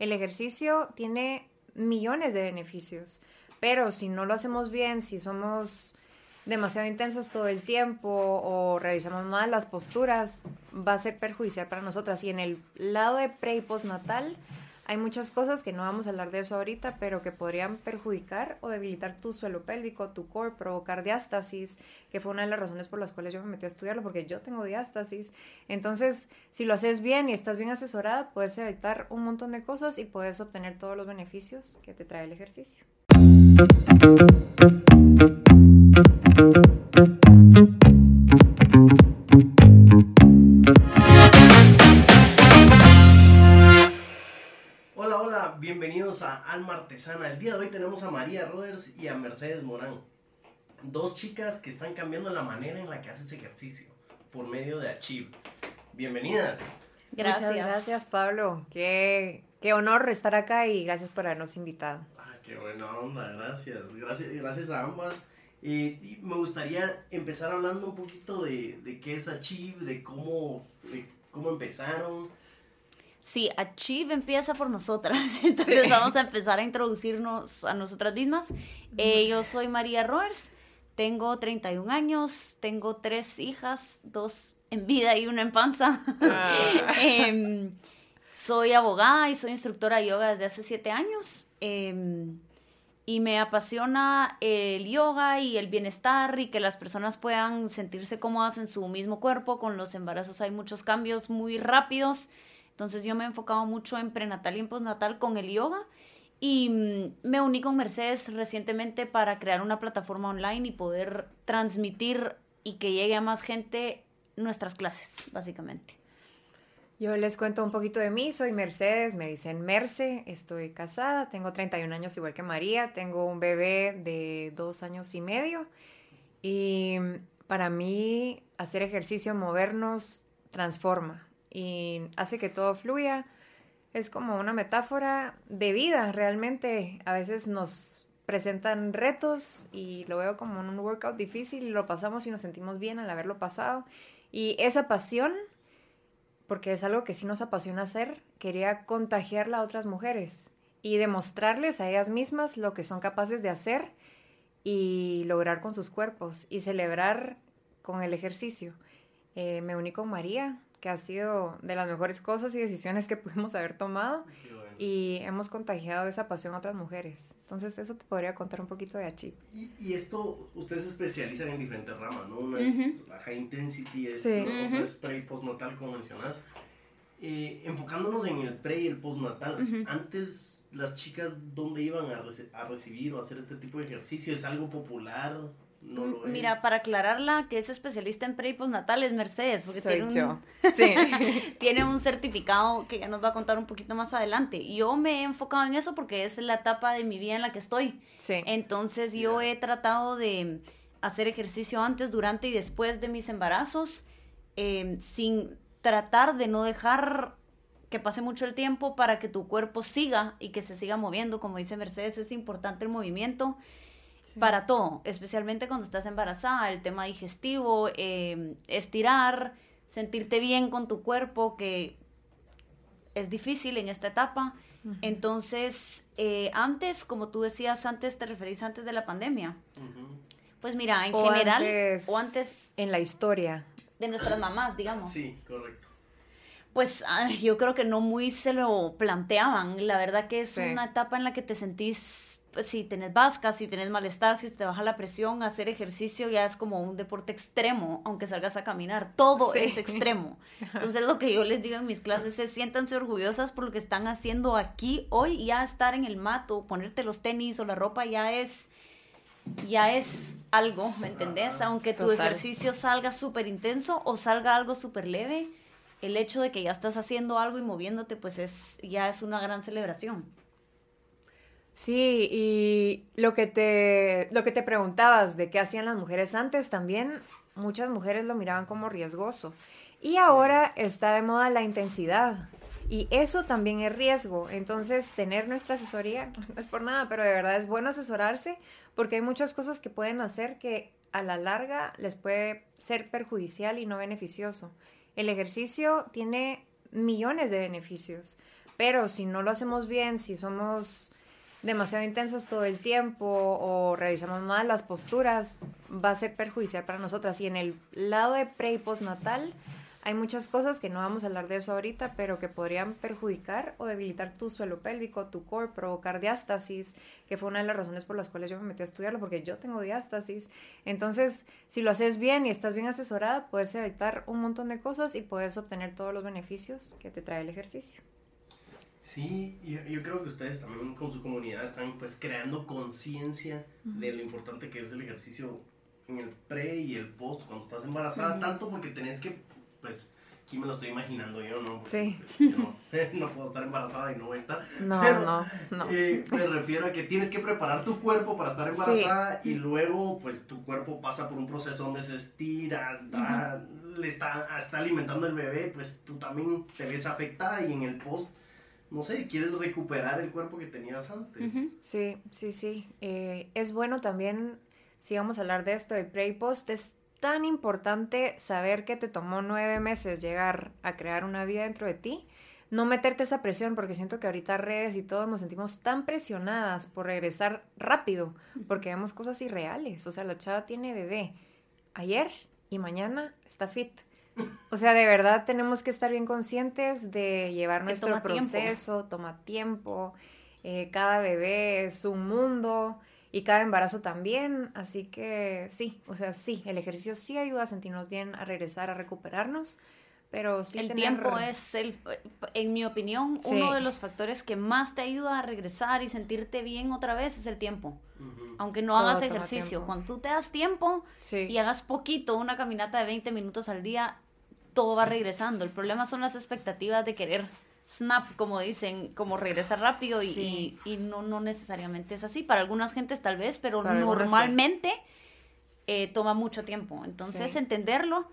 El ejercicio tiene millones de beneficios, pero si no lo hacemos bien, si somos demasiado intensos todo el tiempo o realizamos mal las posturas, va a ser perjudicial para nosotras. Y en el lado de pre y postnatal, hay muchas cosas que no vamos a hablar de eso ahorita, pero que podrían perjudicar o debilitar tu suelo pélvico, tu core, provocar diástasis, que fue una de las razones por las cuales yo me metí a estudiarlo, porque yo tengo diástasis. Entonces, si lo haces bien y estás bien asesorada, puedes evitar un montón de cosas y puedes obtener todos los beneficios que te trae el ejercicio. Alma Artesana. El día de hoy tenemos a María Roders y a Mercedes Morán. Dos chicas que están cambiando la manera en la que haces ejercicio por medio de Achieve. Bienvenidas. Gracias. Muchas gracias, Pablo. Qué, qué honor estar acá y gracias por habernos invitado. Ah, qué buena onda, gracias. Gracias, gracias a ambas. y me gustaría empezar hablando un poquito de, de qué es Achieve, de cómo, de cómo empezaron Sí, Achieve empieza por nosotras, entonces vamos a empezar a introducirnos a nosotras mismas. Eh, yo soy María Roers, tengo 31 años, tengo tres hijas, dos en vida y una en panza. Ah. Em, soy abogada y soy instructora de yoga desde hace siete años. Em, y me apasiona el yoga y el bienestar y que las personas puedan sentirse cómodas en su mismo cuerpo. Con los embarazos hay muchos cambios muy rápidos entonces yo me he enfocado mucho en prenatal y en postnatal con el yoga y mm, me uní con Mercedes recientemente para crear una plataforma online y poder transmitir y que llegue a más gente nuestras clases, básicamente. Yo les cuento un poquito de mí, soy Mercedes, me dicen Merce, estoy casada, tengo 31 años igual que María, tengo un bebé de dos años y medio y mm, para mí hacer ejercicio, movernos, transforma y hace que todo fluya. Es como una metáfora de vida, realmente. A veces nos presentan retos y lo veo como un workout difícil lo pasamos y nos sentimos bien al haberlo pasado. Y esa pasión, porque es algo que sí nos apasiona hacer, quería contagiarla a otras mujeres y demostrarles a ellas mismas lo que son capaces de hacer y lograr con sus cuerpos y celebrar con el ejercicio. Eh, me uní con María, que ha sido de las mejores cosas y decisiones que pudimos haber tomado y hemos contagiado esa pasión a otras mujeres. Entonces eso te podría contar un poquito de Achi. Y, esto, ustedes se especializan en diferentes ramas, ¿no? Una es la high intensity, es, otra es pre y postnatal, como mencionas. Eh, enfocándonos en el pre y el postnatal, antes las chicas, ¿dónde iban a, a recibir o hacer este tipo de ejercicio? ¿Es algo popular? Mira, para aclararla, que es especialista en pre y postnatal es Mercedes, porque tiene, un, tiene un certificado que ya nos va a contar un poquito más adelante. Yo me he enfocado en eso porque es la etapa de mi vida en la que estoy. Entonces yo he tratado de hacer ejercicio antes, durante y después de mis embarazos, em, sin tratar de no dejar que pase mucho el tiempo para que tu cuerpo siga y que se siga moviendo. Como dice Mercedes, es importante el movimiento para todo, especialmente cuando estás embarazada, el tema digestivo, em, estirar, sentirte bien con tu cuerpo, que es difícil en esta etapa. Entonces, eh, antes, como tú decías, antes te referís antes de la pandemia. Pues mira, en general, o antes... En la historia. De nuestras mamás, digamos. Sí, correcto. Pues yo creo que no muy se lo planteaban. La verdad que es una etapa en la que te sentís si tenés vasca, si tenés malestar, si te baja la presión, hacer ejercicio ya es como un deporte extremo, aunque salgas a caminar, todo es extremo. Entonces lo que yo les digo en mis clases es siéntanse orgullosas por lo que están haciendo aquí hoy, ya estar en el mato, ponerte los tenis o la ropa ya es ya es algo, ¿me entendés? Aunque tu ejercicio salga súper intenso o salga algo súper leve, el hecho de que ya estás haciendo algo y moviéndote, pues es ya es una gran celebración. Sí, y lo que te, lo que te preguntabas de qué hacían las mujeres antes también, muchas mujeres lo miraban como riesgoso. Y ahora está de moda la intensidad. Y eso también es riesgo. Entonces, tener nuestra asesoría no es por nada, pero de verdad es bueno asesorarse porque hay muchas cosas que pueden hacer que a la larga les puede ser perjudicial y no beneficioso. El ejercicio tiene millones de beneficios Pero si no lo hacemos bien, si somos demasiado intensas todo el tiempo o realizamos mal las posturas, va a ser perjudicial para nosotras. Y en el lado de pre y postnatal, hay muchas cosas que no vamos a hablar de eso ahorita, pero que podrían perjudicar o debilitar tu suelo pélvico, tu core, provocar diástasis, que fue una de las razones por las cuales yo me metí a estudiarlo, porque yo tengo diástasis. Entonces, si lo haces bien y estás bien asesorada, puedes evitar un montón de cosas y puedes obtener todos los beneficios que te trae el ejercicio. Sí, yo, yo creo que ustedes también con su comunidad están pues creando conciencia de lo importante que es el ejercicio en el pre y el post cuando estás embarazada, tanto porque tenés que pues aquí me lo estoy imaginando yo, ¿no? sí. Pues, no, puedo estar embarazada y no voy a estar. No, no, no. Eh, me refiero a que tienes que preparar tu cuerpo para estar embarazada y luego, pues, tu cuerpo pasa por un proceso donde se estira, le está, está alimentando el bebé, pues tú también te ves afectada y en el post no sé, quieres recuperar el cuerpo que tenías antes. Sí, sí, sí. Eh, es bueno también, si vamos a hablar de esto de pre y post, es tan importante saber que te tomó nueve meses llegar a crear una vida dentro de ti, no meterte esa presión, porque siento que ahorita redes y todos nos sentimos tan presionadas por regresar rápido, porque vemos cosas irreales. O sea, la chava tiene bebé ayer y mañana está fit. O sea, de verdad tenemos que estar bien conscientes de llevar nuestro proceso, toma tiempo, eh, cada bebé es un mundo y cada embarazo también, así que sí, o sea, sí, el ejercicio sí ayuda a sentirnos bien, a regresar, a recuperarnos, pero sí el tiempo es el en mi opinión uno de los factores que más te ayuda a regresar y sentirte bien otra vez es el tiempo. Aunque no hagas ejercicio. cuando tú te das tiempo y hagas poquito una caminata de 20 minutos al día todo va regresando. El problema son las expectativas de querer snap, como dicen, como regresa rápido y, y, no, no necesariamente es así. Para algunas gentes tal vez, pero normalmente eh, toma mucho tiempo. Entonces, entenderlo.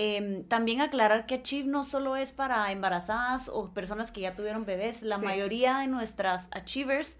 Em, también aclarar que Achieve no solo es para embarazadas o personas que ya tuvieron bebés. La mayoría de nuestras Achievers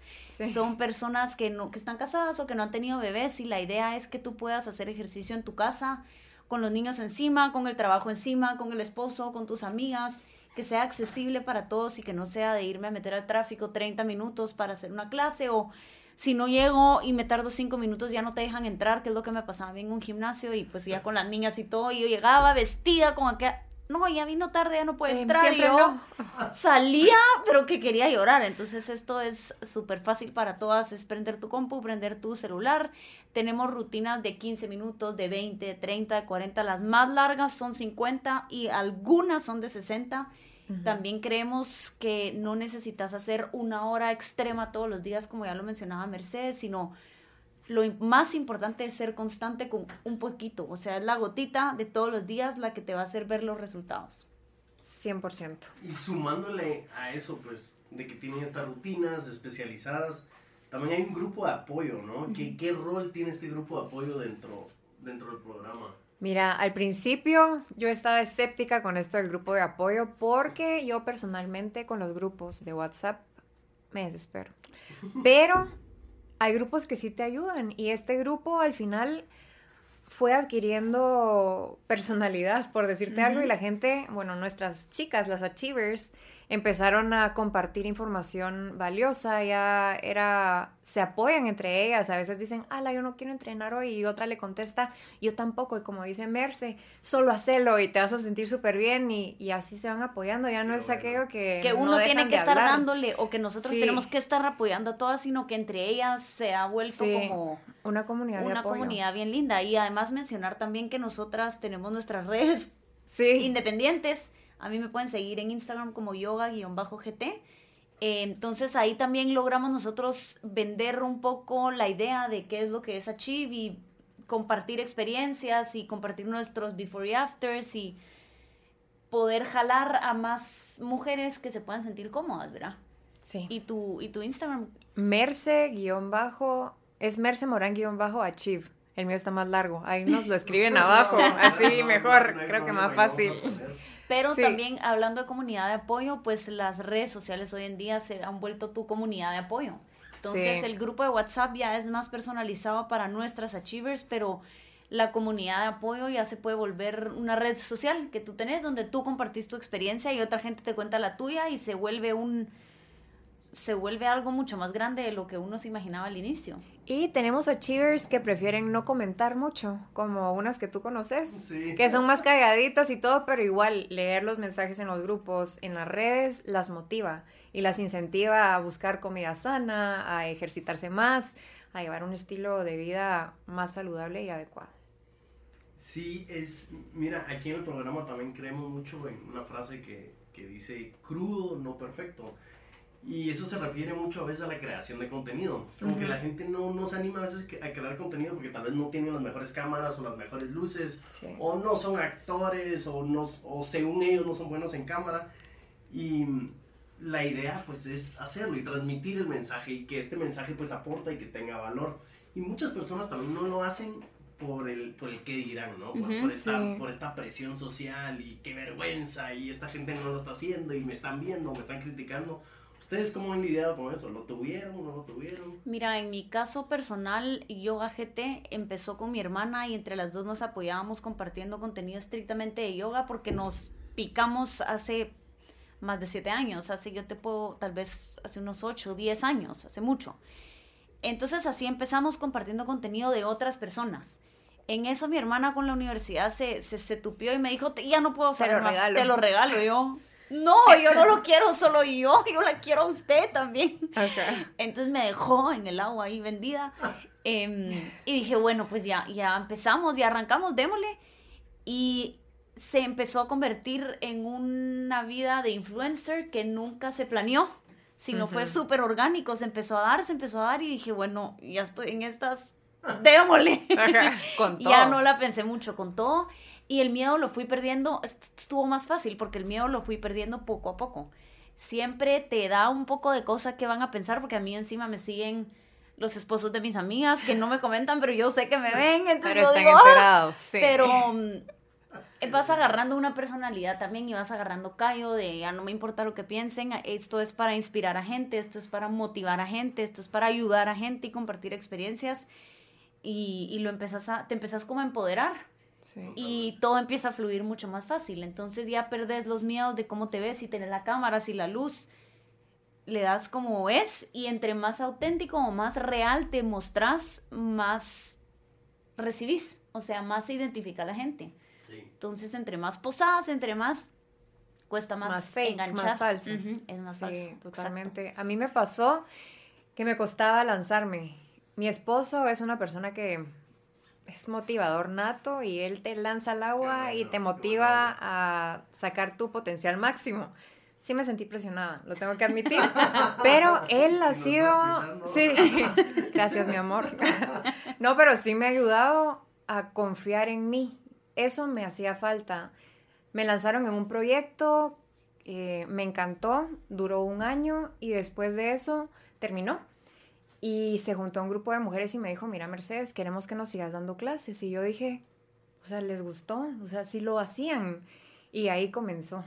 son personas que, no, que están casadas o que no han tenido bebés y la idea es que tú puedas hacer ejercicio en tu casa con los niños encima, con el trabajo encima, con el esposo, con tus amigas que sea accesible para todos y que no sea de irme a meter al tráfico 30 minutos para hacer una clase o si no llego y me tardo 5 minutos ya no te dejan entrar, que es lo que me pasaba bien en un gimnasio y pues ya con las niñas y todo, y yo llegaba vestida como que no, ya vino tarde, ya no puede em, entrar. y yo salía, pero que quería llorar. Entonces esto es súper fácil para todas, es prender tu compu, prender tu celular. Tenemos rutinas de 15 minutos, de 20, 30, 40. Las más largas son 50 y algunas son de 60. También creemos que no necesitas hacer una hora extrema todos los días, como ya lo mencionaba Mercedes, sino lo más importante es ser constante con un poquito. O sea, es la gotita de todos los días la que te va a hacer ver los resultados. 100%. Y sumándole a eso, pues, de que tienen estas rutinas especializadas, también hay un grupo de apoyo, ¿no? ¿Qué, ¿Qué, rol tiene este grupo de apoyo dentro, dentro del programa? Mira, al principio yo estaba escéptica con esto del grupo de apoyo porque yo personalmente con los grupos de WhatsApp me desespero. Pero hay grupos que sí te ayudan y este grupo al final fue adquiriendo personalidad, por decirte algo, y la gente, bueno, nuestras chicas, las achievers, empezaron a compartir información valiosa, ya era, se apoyan entre ellas, a veces dicen, ala, yo no quiero entrenar hoy, y otra le contesta, yo tampoco, y como dice Merce, solo hacelo y te vas a sentir súper bien, y, así se van apoyando, ya no es aquello que... Que uno tiene que estar dándole, o que nosotros tenemos que estar apoyando a todas, sino que entre ellas se ha vuelto como... Una comunidad Una comunidad bien linda, y además mencionar también que nosotras tenemos nuestras redes independientes, a mí me pueden seguir en Instagram como yoga-gt. Entonces ahí también logramos nosotros vender un poco la idea de qué es lo que es Achieve y compartir experiencias y compartir nuestros before y afters y poder jalar a más mujeres que se puedan sentir cómodas, ¿verdad? Sí. ¿Y tu, y tu Instagram? Merce guion bajo, es Merce Morán guion bajo Achieve. El mío está más largo. Ahí nos lo escriben abajo. Así mejor, creo que más fácil. Pero también hablando de comunidad de apoyo, pues las redes sociales hoy en día se han vuelto tu comunidad de apoyo. Entonces el grupo de WhatsApp ya es más personalizado para nuestras achievers, pero la comunidad de apoyo ya se puede volver una red social que tú tenés donde tú compartís tu experiencia y otra gente te cuenta la tuya y se vuelve un se vuelve algo mucho más grande de lo que uno se imaginaba al inicio. Y tenemos achievers que prefieren no comentar mucho, como unas que tú conoces, que son más cagaditas y todo, pero igual leer los mensajes en los grupos, en las redes, las motiva y las incentiva a buscar comida sana, a ejercitarse más, a llevar un estilo de vida más saludable y adecuado. Sí, es, mira, aquí en el programa también creemos mucho en una frase que, que dice crudo, no perfecto. Y eso se refiere mucho a veces a la creación de contenido. Como que la gente no, no, se anima a veces a crear contenido porque tal vez no tienen las mejores cámaras o las mejores luces, o no son actores, o, no, o según ellos no son buenos en cámara. Y la idea pues es hacerlo y transmitir el mensaje y que este mensaje pues aporta y que tenga valor. Y muchas personas también no lo hacen por el, por el qué dirán, ¿no? por, esta, por esta presión social y qué vergüenza y esta gente no lo está haciendo y me están viendo, me están criticando. ¿Ustedes cómo han lidiado con eso? ¿Lo tuvieron o no lo tuvieron? Mira, en mi caso personal, Yoga GT empezó con mi hermana y entre las dos nos apoyábamos compartiendo contenido estrictamente de yoga porque nos picamos hace más de siete años, hace yo te puedo, tal vez hace unos ocho, diez años, hace mucho. Entonces así empezamos compartiendo contenido de otras personas. En eso mi hermana con la universidad se, se, tupió y me dijo, ya no puedo hacer más, te lo regalo yo. No, yo no lo quiero solo yo, yo la quiero a usted también. Entonces me dejó en el agua ahí vendida. Em, y dije, bueno, pues ya, ya empezamos, ya arrancamos, démosle. Y se empezó a convertir en una vida de influencer que nunca se planeó, sino fue súper orgánico, se empezó a dar, se empezó a dar y dije, bueno, ya estoy en estas, démosle. con todo. Ya no la pensé mucho con todo y el miedo lo fui perdiendo, estuvo más fácil porque el miedo lo fui perdiendo poco a poco. Siempre te da un poco de cosa que van a pensar porque a mí encima me siguen los esposos de mis amigas que no me comentan, pero yo sé que me ven, entonces pero yo digo, ah", enterados, sí. pero mm, vas agarrando una personalidad también y vas agarrando callo de ya no me importa lo que piensen, esto es para inspirar a gente, esto es para motivar a gente, esto es para ayudar a gente y compartir experiencias y, y lo empezás a, te empezás como a empoderar. Y todo empieza a fluir mucho más fácil. Entonces ya perdes los miedos de cómo te ves, si tienes la cámara, si la luz, le das como es y entre más auténtico o más real te mostrás, más recibís. O sea, más se identifica a la gente. Entonces, entre más posadas, entre más cuesta más, más fake, enganchar. más falso. es más sí, totalmente. A mí me pasó que me costaba lanzarme. Mi esposo es una persona que es motivador nato y él te lanza al agua y te motiva a sacar tu potencial máximo. Sí me sentí presionada, lo tengo que admitir, pero él ha sido... Sí, gracias mi amor. No, pero sí me ha ayudado a confiar en mí eso me hacía falta. Me lanzaron en un proyecto, eh, me encantó, duró un año y después de eso terminó. Y se juntó un grupo de mujeres y me dijo, mira Mercedes, queremos que nos sigas dando clases. Y yo dije, o sea, les gustó, o sea, sí lo hacían. Y ahí comenzó.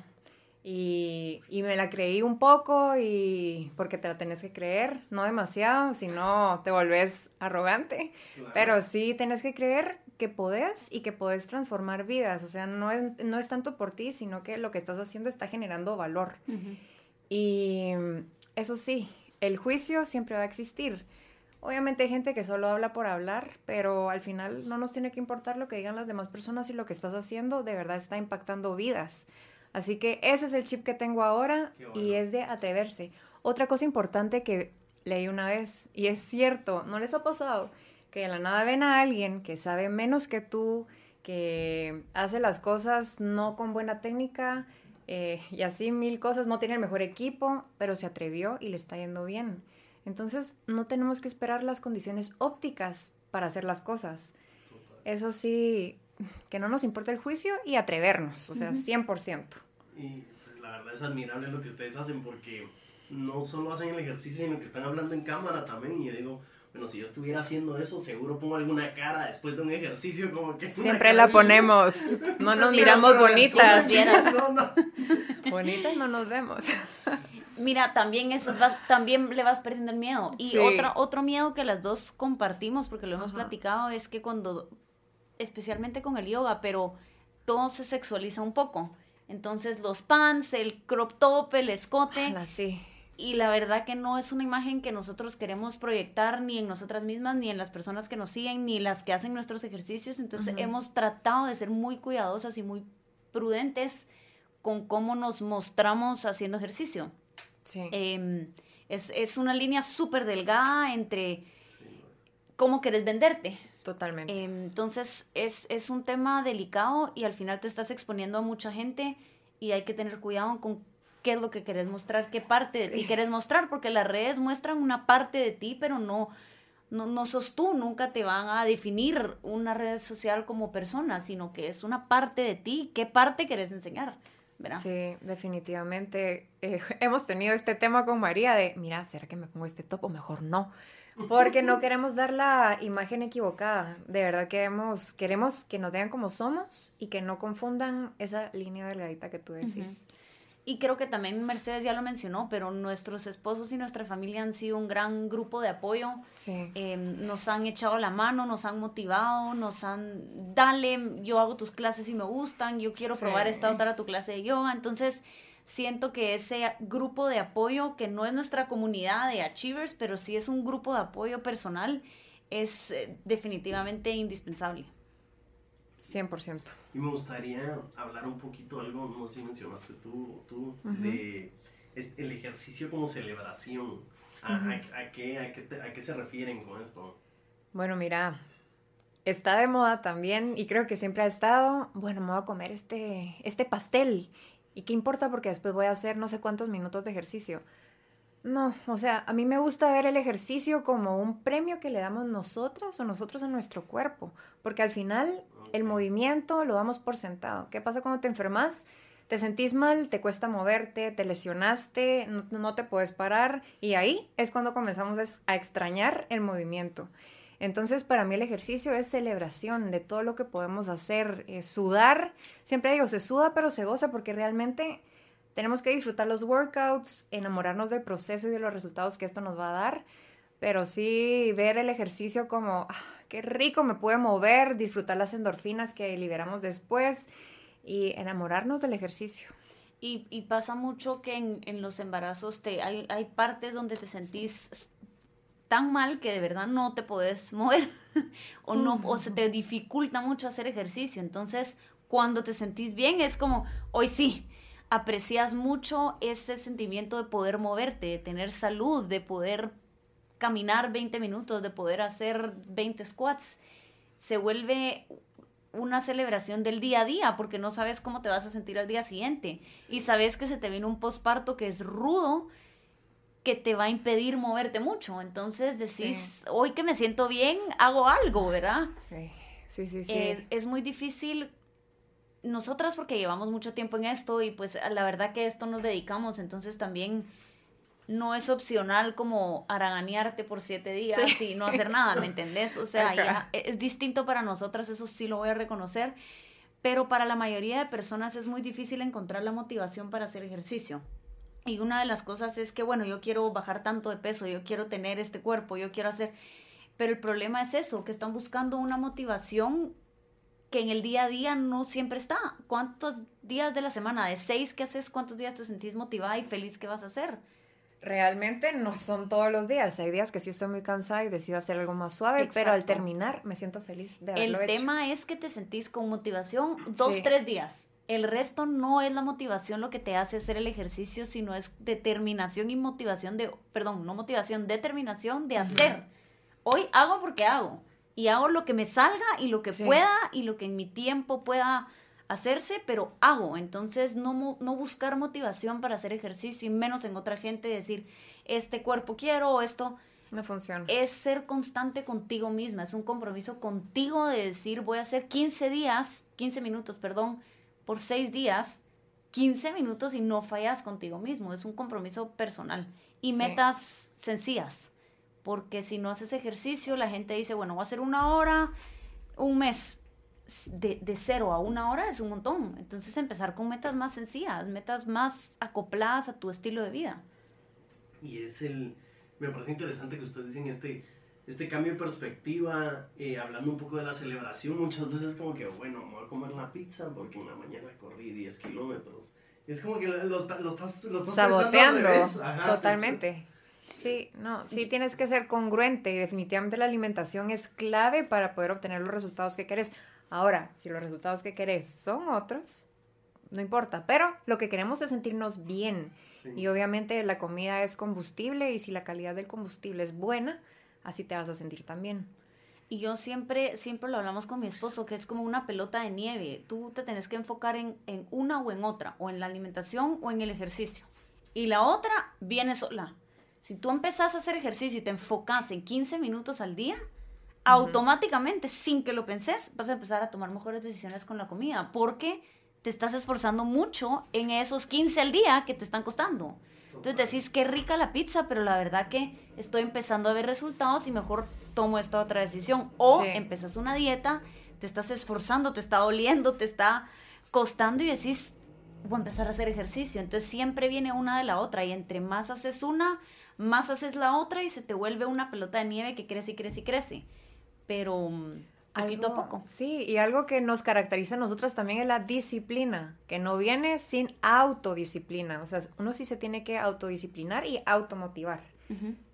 Y, y, me la creí un poco y porque te la tenés que creer, no demasiado, si no te volvés arrogante, pero sí tenés que creer que podés y que podés transformar vidas. O sea, no es, no es tanto por ti, sino que lo que estás haciendo está generando valor. Y eso sí, el juicio siempre va a existir. Obviamente hay gente que solo habla por hablar, pero al final no nos tiene que importar lo que digan las demás personas y lo que estás haciendo de verdad está impactando vidas. Así que ese es el chip que tengo ahora y es de atreverse. Otra cosa importante que leí una vez, y es cierto, ¿no les ha pasado? que de la nada ven a alguien que sabe menos que tú, que hace las cosas no con buena técnica eh, y así mil cosas, no tiene el mejor equipo, pero se atrevió y le está yendo bien. Entonces no tenemos que esperar las condiciones ópticas para hacer las cosas. Eso sí, que no nos importa el juicio y atrevernos, o sea, 100%. Y pues, la verdad es admirable lo que ustedes hacen porque no solo hacen el ejercicio, sino que están hablando en cámara también. Y digo, bueno, si yo estuviera haciendo eso, seguro pongo alguna cara después de un ejercicio como que... Siempre la ponemos, no nos miramos bonitas. bonitas no nos vemos. Mira, también, es, también le vas perdiendo el miedo. Y otro, otro miedo que las dos compartimos, porque lo hemos platicado, es que cuando especialmente con el yoga, pero todo se sexualiza un poco. Entonces los pants, el crop top, el escote. sí. Y la verdad que no es una imagen que nosotros queremos proyectar ni en nosotras mismas, ni en las personas que nos siguen, ni las que hacen nuestros ejercicios. Entonces hemos tratado de ser muy cuidadosas y muy prudentes con cómo nos mostramos haciendo ejercicio. Sí. Em, es, es, una línea súper delgada entre cómo querés venderte. Totalmente. Em, entonces es, es un tema delicado y al final te estás exponiendo a mucha gente y hay que tener cuidado con qué es lo que querés mostrar, qué parte de ti querés mostrar, porque las redes muestran una parte de ti, pero no, no, no sos tú, nunca te van a definir una red social como persona, sino que es una parte de ti, qué parte querés enseñar. ¿verdad? Sí, definitivamente. Eh, hemos tenido este tema con María de, mira, ¿será que me pongo este top o mejor no? Porque no queremos dar la imagen equivocada. De verdad queremos, queremos que nos vean como somos y que no confundan esa línea delgadita que tú decís. Y creo que también Mercedes ya lo mencionó, pero nuestros esposos y nuestra familia han sido un gran grupo de apoyo. Sí. Em, nos han echado la mano, nos han motivado, nos han, dale, yo hago tus clases y me gustan, yo quiero probar esta otra tu clase de yoga. Entonces, siento que ese grupo de apoyo, que no es nuestra comunidad de achievers, pero sí es un grupo de apoyo personal, es eh, definitivamente indispensable. 100%. Y me gustaría hablar un poquito algo, no sé si mencionaste tú, tú de el ejercicio como celebración. ¿A, qué, a, qué ¿A qué se refieren con esto? Bueno, mira, está de moda también y creo que siempre ha estado, bueno, me voy a comer este, este pastel ¿Y qué importa? Porque después voy a hacer no sé cuántos minutos de ejercicio. No, o sea, a mí me gusta ver el ejercicio como un premio que le damos nosotras o nosotros a nuestro cuerpo, porque al final el movimiento lo damos por sentado. ¿Qué pasa cuando te enfermas? Te sentís mal, te cuesta moverte, te lesionaste, no, no te puedes parar y ahí es cuando comenzamos a extrañar el movimiento. Entonces, para mí el ejercicio es celebración de todo lo que podemos hacer. sudar, siempre digo, se suda, pero se goza porque realmente tenemos que disfrutar los workouts, enamorarnos del proceso y de los resultados que esto nos va a dar. Pero sí ver el ejercicio como, ah, qué rico me puede mover, disfrutar las endorfinas que liberamos después y enamorarnos del ejercicio. Y, pasa mucho que en, los embarazos te, hay, hay partes donde te sentís tan mal que de verdad no te puedes mover o no o se te dificulta mucho hacer ejercicio. Entonces, cuando te sentís bien es como, hoy sí, aprecias mucho ese sentimiento de poder moverte, de tener salud, de poder caminar 20 minutos, de poder hacer 20 squats. Se vuelve una celebración del día a día porque no sabes cómo te vas a sentir al día siguiente y sabes que se te viene un posparto que es rudo que te va a impedir moverte mucho. Entonces decís, hoy que me siento bien, hago algo, ¿verdad? Sí, sí, sí. sí. es muy difícil nosotras porque llevamos mucho tiempo en esto y pues la verdad que esto nos dedicamos, entonces también no es opcional como haraganearte por siete días y no hacer nada, ¿me entendés? O sea, ya es distinto para nosotras, eso sí lo voy a reconocer, pero para la mayoría de personas es muy difícil encontrar la motivación para hacer ejercicio. Y una de las cosas es que, bueno, yo quiero bajar tanto de peso, yo quiero tener este cuerpo, yo quiero hacer... Pero el problema es eso, que están buscando una motivación que en el día a día no siempre está. ¿Cuántos días de la semana? De seis que haces, ¿cuántos días te sentís motivada y feliz que vas a hacer? Realmente no son todos los días. Hay días que sí estoy muy cansada y decido hacer algo más suave, pero al terminar me siento feliz de haberlo El tema es que te sentís con motivación dos, tres días el resto no es la motivación lo que te hace hacer el ejercicio, sino es determinación y motivación de, perdón, no motivación, determinación de hacer. Hoy hago porque hago. Y hago lo que me salga y lo que pueda y lo que en mi tiempo pueda hacerse, pero hago. Entonces, no, no buscar motivación para hacer ejercicio y menos en otra gente decir, este cuerpo quiero o esto. No funciona. Es ser constante contigo misma, es un compromiso contigo de decir, voy a hacer 15 días, 15 minutos, perdón, por seis días, 15 minutos y no fallas contigo mismo. Es un compromiso personal. Y metas sencillas. Porque si no haces ejercicio, la gente dice, bueno, voy a hacer una hora, un mes. De, de cero a una hora es un montón. Entonces empezar con metas más sencillas, metas más acopladas a tu estilo de vida. Y es el... Me parece interesante que ustedes dicen este este cambio de perspectiva, eh, hablando un poco de la celebración, muchas veces como que, bueno, me voy a comer la pizza porque en la mañana corrí 10 kilómetros. Es como que lo, estás, lo estás saboteando. totalmente. Sí, no, sí tienes que ser congruente y definitivamente la alimentación es clave para poder obtener los resultados que querés. Ahora, si los resultados que querés son otros, no importa, pero lo que queremos es sentirnos bien. Y obviamente la comida es combustible y si la calidad del combustible es buena, así te vas a sentir también. Y yo siempre, siempre lo hablamos con mi esposo, que es como una pelota de nieve. Tú te tenés que enfocar en, en una o en otra, o en la alimentación o en el ejercicio. Y la otra viene sola. Si tú empezás a hacer ejercicio y te enfocas en 15 minutos al día, automáticamente, sin que lo penses, vas a empezar a tomar mejores decisiones con la comida, porque te estás esforzando mucho en esos 15 al día que te están costando. Entonces decís, qué rica la pizza, pero la verdad que estoy empezando a ver resultados y mejor tomo esta otra decisión. O empezas una dieta, te estás esforzando, te está doliendo, te está costando y decís, voy a empezar a hacer ejercicio. Entonces siempre viene una de la otra y entre más haces una, más haces la otra y se te vuelve una pelota de nieve que crece y crece y crece. Pero mm, poquito a poco. Sí, y algo que nos caracteriza a nosotras también es la disciplina, que no viene sin autodisciplina. O sea, uno sí se tiene que autodisciplinar y automotivar.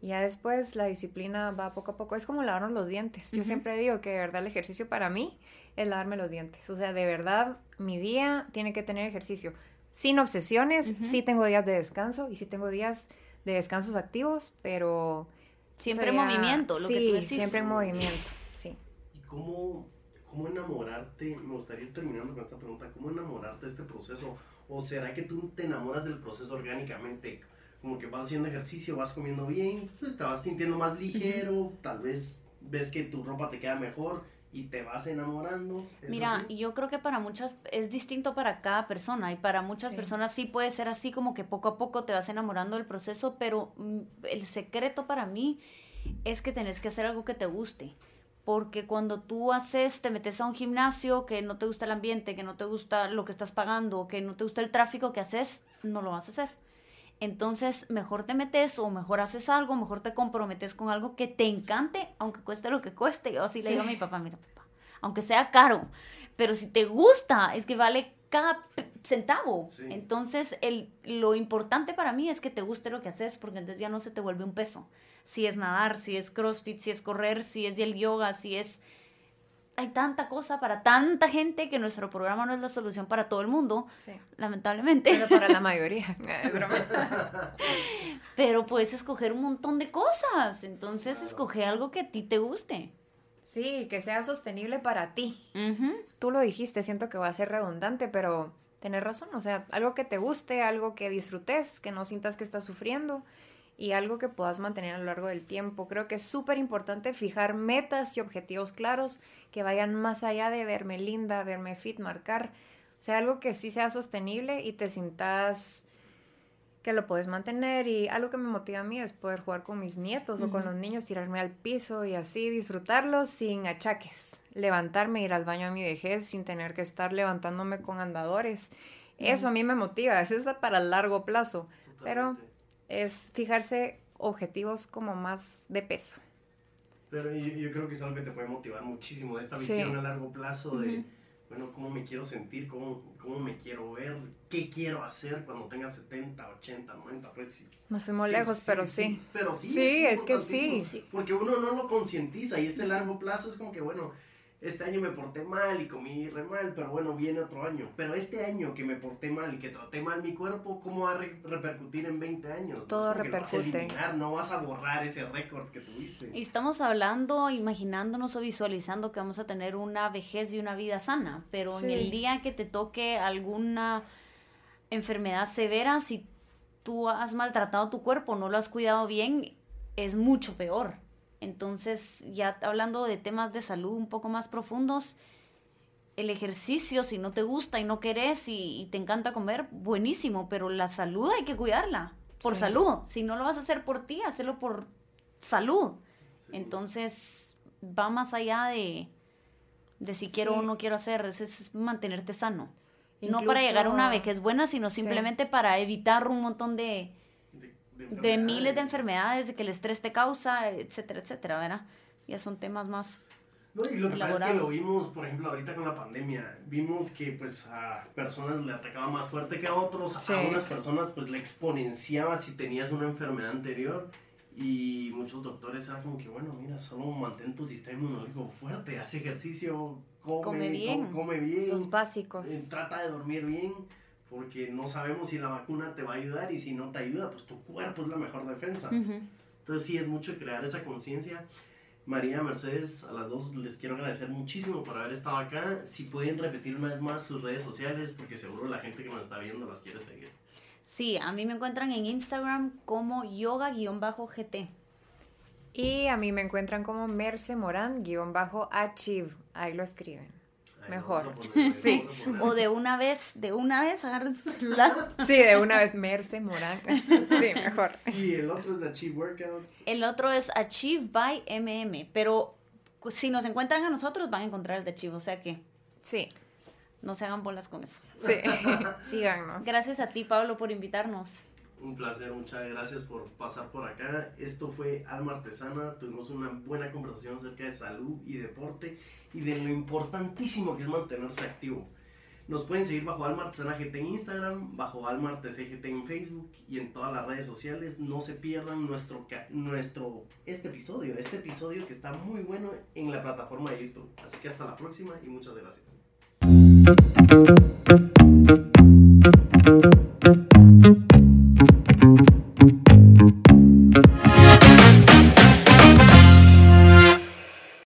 Y ya después la disciplina va poco a poco. Es como lavarnos los dientes. Yo siempre digo que de verdad el ejercicio para mí es lavarme los dientes. O sea, de verdad mi día tiene que tener ejercicio. Sin obsesiones, sí tengo días de descanso y sí tengo días de descansos activos, pero... Siempre en movimiento, lo que tú decís. siempre en movimiento cómo, cómo enamorarte, me gustaría ir terminando con esta pregunta, ¿cómo enamorarte de este proceso? ¿O será que tú te enamoras del proceso orgánicamente? Como que vas haciendo ejercicio, vas comiendo bien, pues te vas sintiendo más ligero, tal vez ves que tu ropa te queda mejor y te vas enamorando. Mira, yo creo que para muchas es distinto para cada persona y para muchas personas sí puede ser así como que poco a poco te vas enamorando del proceso, pero mm, el secreto para mí es que tenés que hacer algo que te guste porque cuando tú haces, te metes a un gimnasio que no te gusta el ambiente, que no te gusta lo que estás pagando, que no te gusta el tráfico que haces, no lo vas a hacer. Entonces, mejor te metes o mejor haces algo, mejor te comprometes con algo que te encante, aunque cueste lo que cueste. Yo así le digo a mi papá, mira papá, aunque sea caro, pero si te gusta, es que vale cada centavo. Entonces, el, lo importante para mí es que te guste lo que haces, porque entonces ya no se te vuelve un peso si es nadar, si es crossfit, si es correr, si es el yoga, si es... Hay tanta cosa para tanta gente que nuestro programa no es la solución para todo el mundo, lamentablemente. Pero para la mayoría. Pero puedes escoger un montón de cosas, entonces escoge algo que a ti te guste. Sí, que sea sostenible para ti. Tú lo dijiste, siento que va a ser redundante, pero tenés razón, o sea, algo que te guste, algo que disfrutes, que no sientas que estás sufriendo y algo que puedas mantener a lo largo del tiempo. Creo que es súper importante fijar metas y objetivos claros que vayan más allá de verme linda, verme fit, marcar. O sea, algo que sí sea sostenible y te sientas que lo puedes mantener y algo que me motiva a mí es poder jugar con mis nietos o con los niños, tirarme al piso y así disfrutarlo sin achaques, levantarme, ir al baño a mi vejez sin tener que estar levantándome con andadores. Eso a mí me motiva, eso es para largo plazo, pero es fijarse objetivos como más de peso. Pero yo, creo que es algo que te puede motivar muchísimo, esta visión a largo plazo de, bueno, cómo me quiero sentir, cómo, cómo me quiero ver, qué quiero hacer cuando tenga 70, 80, 90, pues Nos fuimos lejos, pero sí. Pero sí. Sí, es, es que sí. Porque uno no lo concientiza y este largo plazo es como que, bueno, este año me porté mal y comí re mal, pero bueno, viene otro año. Pero este año que me porté mal y que traté mal mi cuerpo, ¿cómo va a repercutir en 20 años? Todo repercute. Vas no vas a borrar ese récord que tuviste. Y estamos hablando, imaginándonos o visualizando que vamos a tener una vejez y una vida sana, pero en el día que te toque alguna enfermedad severa, si tú has maltratado tu cuerpo, no lo has cuidado bien, es mucho peor. Entonces, ya hablando de temas de salud un poco más profundos, el ejercicio, si no te gusta y no querés y, te encanta comer, buenísimo, pero la salud hay que cuidarla, por salud. Si no lo vas a hacer por ti, hazlo por salud. Entonces, va más allá de, de si quiero o no quiero hacer, es, mantenerte sano. no para llegar a una vejez buena, sino simplemente para evitar un montón de, de, miles de enfermedades, de que el estrés te causa, etcétera, etcétera, ¿verdad? Ya son temas más no, y lo que pasa es que lo vimos, por ejemplo, ahorita con la pandemia, vimos que pues a personas le atacaba más fuerte que a otros, a unas personas pues le exponenciaba si tenías una enfermedad anterior y muchos doctores eran como que, bueno, mira, solo mantén tu sistema inmunológico fuerte, hace ejercicio, come, bien, come, bien los básicos, eh, trata de dormir bien, porque no sabemos si la vacuna te va a ayudar y si no te ayuda, pues tu cuerpo es la mejor defensa. Entonces sí es mucho crear esa conciencia. María, Mercedes, a las dos les quiero agradecer muchísimo por haber estado acá. Si pueden repetir una vez más sus redes sociales, porque seguro la gente que nos está viendo las quiere seguir. Sí, a mí me encuentran en Instagram como yoga-gt. Y a mí me encuentran como Merce Morán-achieve. Ahí lo escriben. Mejor. sí. O de una vez, de una vez agarren su celular. Sí, de una vez Merce Morán. Sí, mejor. Y el otro es Achieve Workout. El otro es Achieve by MM, pero si nos encuentran a nosotros van a encontrar el de Achieve, o sea que sí. No se hagan bolas con eso. Sí, síganos. Gracias a ti, Pablo, por invitarnos. Un placer, muchas gracias por pasar por acá. Esto fue Alma Artesana. Tuvimos una buena conversación acerca de salud y deporte y de lo importantísimo que es mantenerse activo. Nos pueden seguir bajo Alma Artesana GT en Instagram, bajo Alma GT en Facebook y en todas las redes sociales. No se pierdan nuestro, nuestro este episodio, este episodio que está muy bueno en la plataforma de YouTube. Así que hasta la próxima y muchas gracias.